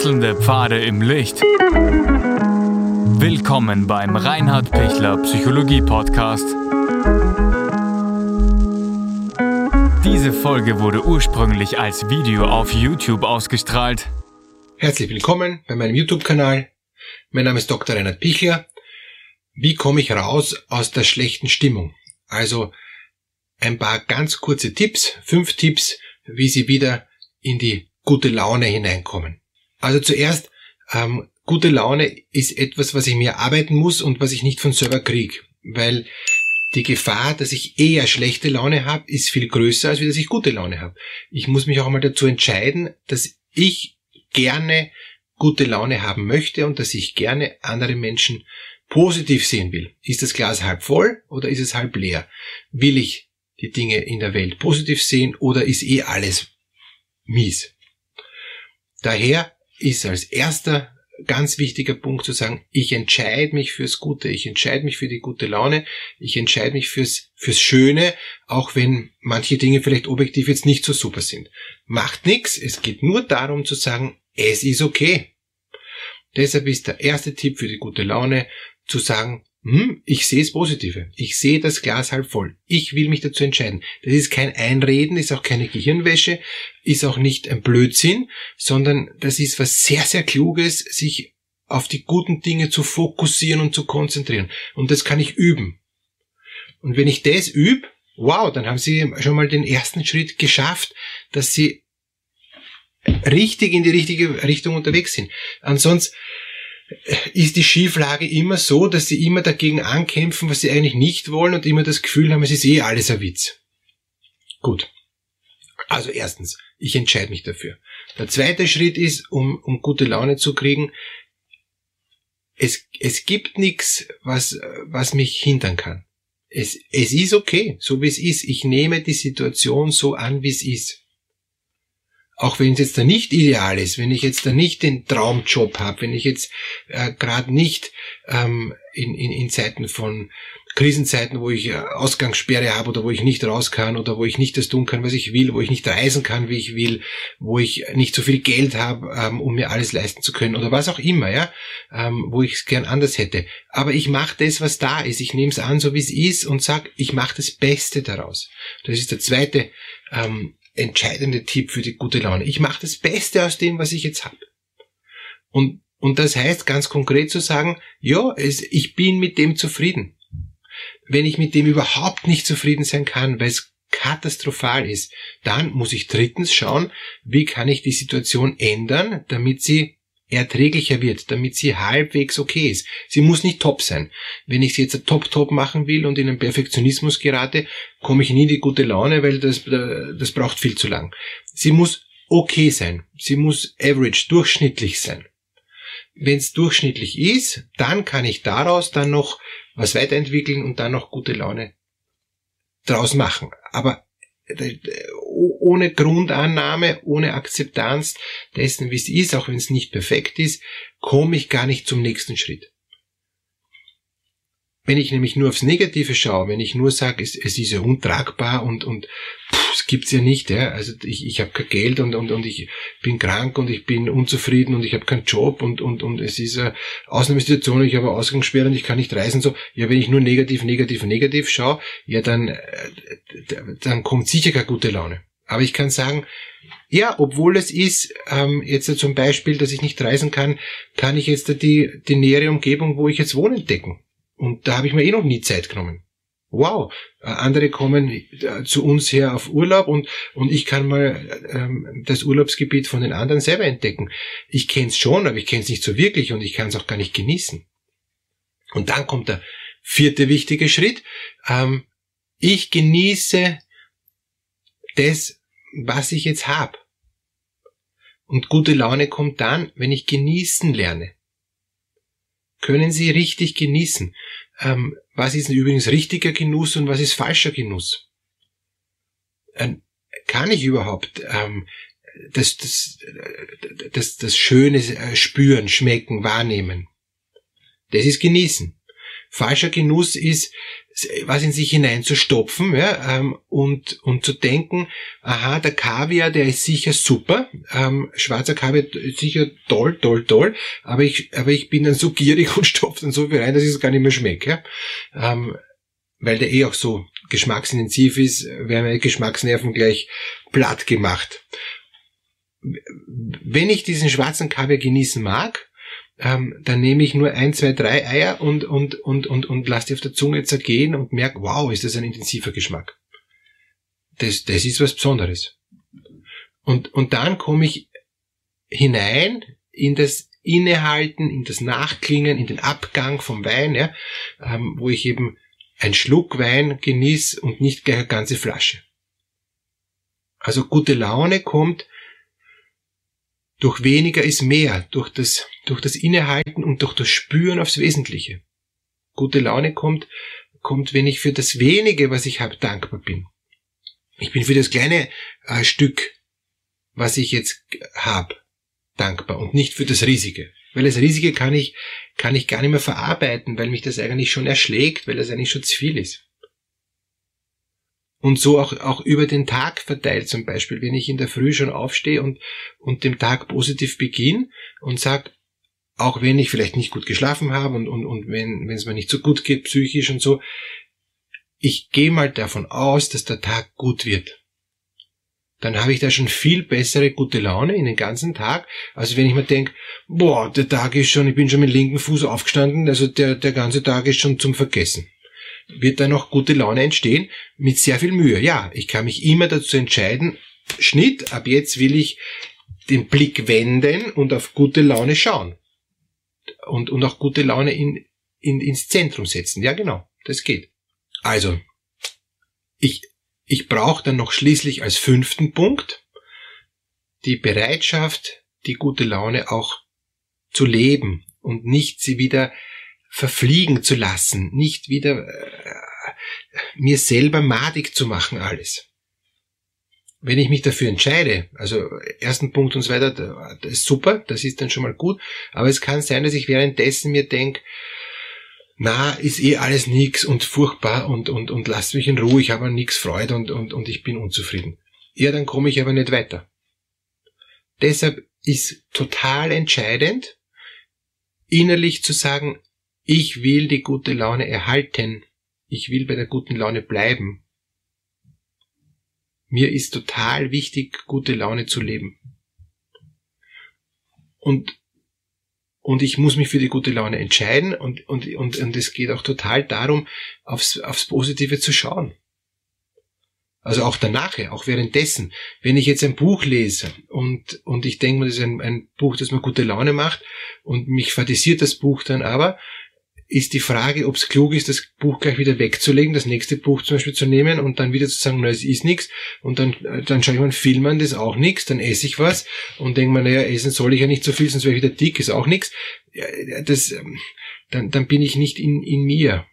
Wechselnde Pfade im Licht. Willkommen beim Reinhard Pichler Psychologie Podcast. Diese Folge wurde ursprünglich als Video auf YouTube ausgestrahlt. Herzlich willkommen bei meinem YouTube-Kanal. Mein Name ist Dr. Reinhard Pichler. Wie komme ich raus aus der schlechten Stimmung? Also ein paar ganz kurze Tipps, fünf Tipps, wie Sie wieder in die gute Laune hineinkommen. Also zuerst, ähm, gute Laune ist etwas, was ich mir arbeiten muss und was ich nicht von selber kriege, weil die Gefahr, dass ich eher schlechte Laune habe, ist viel größer, als wie dass ich gute Laune habe. Ich muss mich auch einmal dazu entscheiden, dass ich gerne gute Laune haben möchte und dass ich gerne andere Menschen positiv sehen will. Ist das Glas halb voll oder ist es halb leer? Will ich die Dinge in der Welt positiv sehen oder ist eh alles mies? Daher ist als erster ganz wichtiger Punkt zu sagen, ich entscheide mich fürs Gute, ich entscheide mich für die gute Laune, ich entscheide mich fürs, fürs Schöne, auch wenn manche Dinge vielleicht objektiv jetzt nicht so super sind. Macht nichts, es geht nur darum zu sagen, es ist okay. Deshalb ist der erste Tipp für die gute Laune zu sagen, hm, ich sehe es Positive. Ich sehe das Glas halb voll. Ich will mich dazu entscheiden. Das ist kein Einreden, ist auch keine Gehirnwäsche, ist auch nicht ein Blödsinn, sondern das ist was sehr, sehr Kluges, sich auf die guten Dinge zu fokussieren und zu konzentrieren. Und das kann ich üben. Und wenn ich das übe, wow, dann haben Sie schon mal den ersten Schritt geschafft, dass Sie richtig in die richtige Richtung unterwegs sind. Ansonsten ist die Schieflage immer so, dass sie immer dagegen ankämpfen, was sie eigentlich nicht wollen und immer das Gefühl haben, es ist eh alles ein Witz. Gut. Also erstens, ich entscheide mich dafür. Der zweite Schritt ist, um, um gute Laune zu kriegen, es, es gibt nichts, was, was mich hindern kann. Es, es ist okay, so wie es ist. Ich nehme die Situation so an, wie es ist auch wenn es jetzt da nicht ideal ist, wenn ich jetzt da nicht den Traumjob habe, wenn ich jetzt äh, gerade nicht ähm, in, in, in Zeiten von Krisenzeiten, wo ich äh, Ausgangssperre habe oder wo ich nicht raus kann oder wo ich nicht das tun kann, was ich will, wo ich nicht reisen kann, wie ich will, wo ich nicht so viel Geld habe, ähm, um mir alles leisten zu können oder was auch immer, ja, ähm, wo ich es gern anders hätte. Aber ich mache das, was da ist. Ich nehme es an, so wie es ist und sag, ich mache das Beste daraus. Das ist der zweite ähm, entscheidende Tipp für die gute Laune. Ich mache das Beste aus dem, was ich jetzt habe. Und, und das heißt ganz konkret zu sagen, ja, es, ich bin mit dem zufrieden. Wenn ich mit dem überhaupt nicht zufrieden sein kann, weil es katastrophal ist, dann muss ich drittens schauen, wie kann ich die Situation ändern, damit sie erträglicher wird, damit sie halbwegs okay ist. Sie muss nicht top sein. Wenn ich sie jetzt top-top machen will und in einen Perfektionismus gerate, komme ich nie in die gute Laune, weil das, das braucht viel zu lang. Sie muss okay sein. Sie muss average, durchschnittlich sein. Wenn es durchschnittlich ist, dann kann ich daraus dann noch was weiterentwickeln und dann noch gute Laune draus machen. Aber ohne Grundannahme, ohne Akzeptanz dessen, wie es ist, auch wenn es nicht perfekt ist, komme ich gar nicht zum nächsten Schritt. Wenn ich nämlich nur aufs Negative schaue, wenn ich nur sage, es, es ist ja untragbar und, und pff, es gibt's ja nicht, ja. also ich, ich habe kein Geld und, und, und ich bin krank und ich bin unzufrieden und ich habe keinen Job und, und, und es ist eine Ausnahmesituation, ich habe Ausgangssperre und ich kann nicht reisen, so, ja, wenn ich nur negativ, negativ, negativ schaue, ja, dann, äh, dann kommt sicher keine gute Laune. Aber ich kann sagen, ja, obwohl es ist, ähm, jetzt zum Beispiel, dass ich nicht reisen kann, kann ich jetzt die, die nähere Umgebung, wo ich jetzt wohne, entdecken. Und da habe ich mir eh noch nie Zeit genommen. Wow, äh, andere kommen äh, zu uns her auf Urlaub und, und ich kann mal ähm, das Urlaubsgebiet von den anderen selber entdecken. Ich kenne es schon, aber ich kenne es nicht so wirklich und ich kann es auch gar nicht genießen. Und dann kommt der vierte wichtige Schritt. Ähm, ich genieße das, was ich jetzt habe. Und gute Laune kommt dann, wenn ich genießen lerne können Sie richtig genießen. Ähm, was ist übrigens richtiger Genuss und was ist falscher Genuss? Ähm, kann ich überhaupt ähm, das, das, das, das Schöne äh, spüren, schmecken, wahrnehmen? Das ist genießen. Falscher Genuss ist, was in sich hineinzustopfen ja, ähm, und, und zu denken, aha, der Kaviar, der ist sicher super, ähm, schwarzer Kaviar ist sicher toll, toll, toll, aber ich, aber ich bin dann so gierig und stopfe dann so viel rein, dass ich es gar nicht mehr schmecke. Ja. Ähm, weil der eh auch so geschmacksintensiv ist, werden meine Geschmacksnerven gleich platt gemacht. Wenn ich diesen schwarzen Kaviar genießen mag, ähm, dann nehme ich nur ein, zwei, drei Eier und, und, und, und, und lasse die auf der Zunge zergehen und merke, wow, ist das ein intensiver Geschmack. Das, das ist was Besonderes. Und, und dann komme ich hinein in das Innehalten, in das Nachklingen, in den Abgang vom Wein, ja, ähm, wo ich eben ein Schluck Wein genieß und nicht gleich eine ganze Flasche. Also gute Laune kommt durch weniger ist mehr, durch das, durch das Innehalten und durch das Spüren aufs Wesentliche. Gute Laune kommt, kommt, wenn ich für das wenige, was ich habe, dankbar bin. Ich bin für das kleine äh, Stück, was ich jetzt habe, dankbar und nicht für das riesige. Weil das riesige kann ich, kann ich gar nicht mehr verarbeiten, weil mich das eigentlich schon erschlägt, weil das eigentlich schon zu viel ist und so auch, auch über den Tag verteilt zum Beispiel, wenn ich in der Früh schon aufstehe und, und dem Tag positiv beginne und sag, auch wenn ich vielleicht nicht gut geschlafen habe und, und, und wenn es mir nicht so gut geht, psychisch und so, ich gehe mal davon aus, dass der Tag gut wird. Dann habe ich da schon viel bessere gute Laune in den ganzen Tag, als wenn ich mir denke, boah, der Tag ist schon, ich bin schon mit linken Fuß aufgestanden, also der, der ganze Tag ist schon zum Vergessen wird da noch gute Laune entstehen mit sehr viel Mühe. Ja, ich kann mich immer dazu entscheiden, Schnitt, ab jetzt will ich den Blick wenden und auf gute Laune schauen. Und, und auch gute Laune in, in, ins Zentrum setzen. Ja, genau, das geht. Also, ich, ich brauche dann noch schließlich als fünften Punkt die Bereitschaft, die gute Laune auch zu leben und nicht sie wieder verfliegen zu lassen, nicht wieder äh, mir selber madig zu machen alles. Wenn ich mich dafür entscheide, also ersten Punkt und so weiter, das ist super, das ist dann schon mal gut, aber es kann sein, dass ich währenddessen mir denke, na, ist eh alles nix und furchtbar und, und, und lasst mich in Ruhe, ich habe an nix Freude und, und, und ich bin unzufrieden. Ja, dann komme ich aber nicht weiter. Deshalb ist total entscheidend, innerlich zu sagen, ich will die gute Laune erhalten. Ich will bei der guten Laune bleiben. Mir ist total wichtig, gute Laune zu leben. Und, und ich muss mich für die gute Laune entscheiden und, und, und, und es geht auch total darum, aufs, aufs Positive zu schauen. Also auch danach, auch währenddessen. Wenn ich jetzt ein Buch lese und, und ich denke mir, das ist ein, ein Buch, das mir gute Laune macht und mich fadisiert das Buch dann aber, ist die Frage, ob es klug ist, das Buch gleich wieder wegzulegen, das nächste Buch zum Beispiel zu nehmen und dann wieder zu sagen, na, es ist nichts und dann, äh, dann schaue ich mir einen Film an, das ist auch nichts, dann esse ich was und denke mir, naja, essen soll ich ja nicht so viel, sonst wäre ich wieder dick, ist auch nichts. Das, ähm, dann, dann bin ich nicht in, in mir.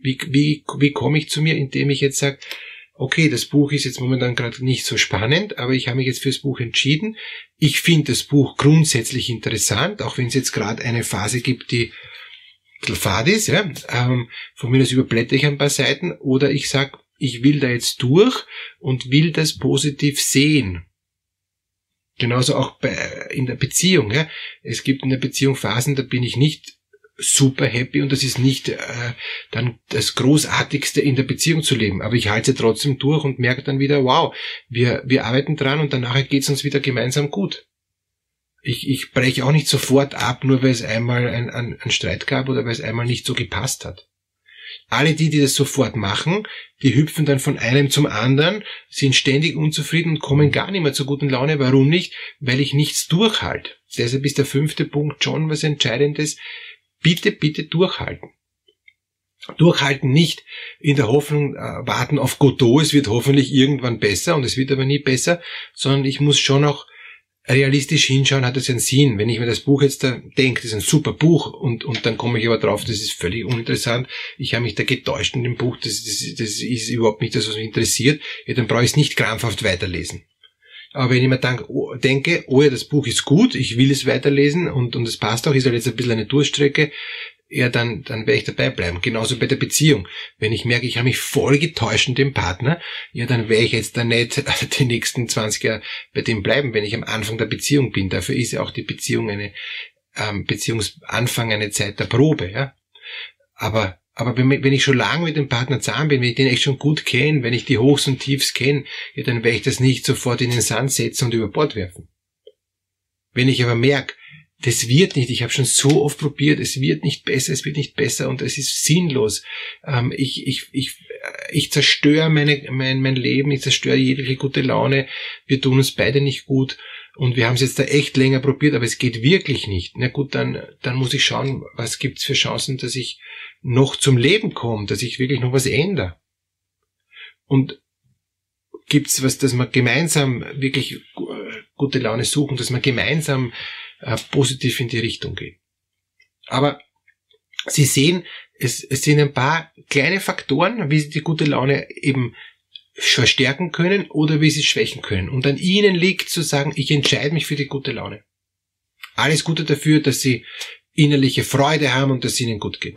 Wie, wie, wie komme ich zu mir, indem ich jetzt sage, okay, das Buch ist jetzt momentan gerade nicht so spannend, aber ich habe mich jetzt fürs Buch entschieden. Ich finde das Buch grundsätzlich interessant, auch wenn es jetzt gerade eine Phase gibt, die fad ist, ja, ähm, von mir aus überblätter ich ein paar Seiten oder ich sag, ich will da jetzt durch und will das positiv sehen. Genauso auch bei, in der Beziehung. Ja. Es gibt in der Beziehung Phasen, da bin ich nicht super happy und das ist nicht äh, dann das Großartigste in der Beziehung zu leben. Aber ich halte trotzdem durch und merke dann wieder, wow, wir, wir arbeiten dran und danach geht es uns wieder gemeinsam gut ich, ich breche auch nicht sofort ab, nur weil es einmal ein, ein, ein Streit gab oder weil es einmal nicht so gepasst hat. Alle die, die das sofort machen, die hüpfen dann von einem zum anderen, sind ständig unzufrieden und kommen gar nicht mehr zur guten Laune. Warum nicht? Weil ich nichts durchhalte. Deshalb ist der fünfte Punkt schon was Entscheidendes. Bitte, bitte durchhalten. Durchhalten nicht in der Hoffnung, äh, warten auf Godot, es wird hoffentlich irgendwann besser und es wird aber nie besser, sondern ich muss schon auch realistisch hinschauen, hat es einen Sinn. Wenn ich mir das Buch jetzt da denke, das ist ein super Buch und, und dann komme ich aber drauf, das ist völlig uninteressant, ich habe mich da getäuscht in dem Buch, das, das, das ist überhaupt nicht das, was mich interessiert, ja, dann brauche ich es nicht krampfhaft weiterlesen. Aber wenn ich mir denk, oh, denke, oh ja, das Buch ist gut, ich will es weiterlesen und, und es passt auch, ist halt jetzt ein bisschen eine Durchstrecke, ja, dann, dann werde ich dabei bleiben. Genauso bei der Beziehung. Wenn ich merke, ich habe mich voll getäuscht in dem Partner, ja, dann werde ich jetzt da nicht die nächsten 20 Jahre bei dem bleiben, wenn ich am Anfang der Beziehung bin. Dafür ist ja auch die Beziehung eine, ähm, Beziehungsanfang eine Zeit der Probe, ja. Aber aber wenn, wenn ich schon lange mit dem Partner zusammen bin, wenn ich den echt schon gut kenne, wenn ich die Hochs und Tiefs kenne, ja, dann werde ich das nicht sofort in den Sand setzen und über Bord werfen. Wenn ich aber merke, das wird nicht, ich habe schon so oft probiert, es wird nicht besser, es wird nicht besser. Und es ist sinnlos. Ähm, ich, ich, ich, ich zerstöre meine, mein, mein Leben, ich zerstöre jegliche gute Laune, wir tun uns beide nicht gut. Und wir haben es jetzt da echt länger probiert, aber es geht wirklich nicht. Na gut, dann, dann muss ich schauen, was gibt's für Chancen, dass ich noch zum Leben komme, dass ich wirklich noch was ändere. Und gibt's was, dass wir gemeinsam wirklich gute Laune suchen, dass wir gemeinsam äh, positiv in die Richtung gehen. Aber Sie sehen, es, es sind ein paar kleine Faktoren, wie Sie die gute Laune eben verstärken können oder wie Sie schwächen können. Und an Ihnen liegt zu sagen, ich entscheide mich für die gute Laune. Alles Gute dafür, dass Sie innerliche Freude haben und dass es Ihnen gut geht.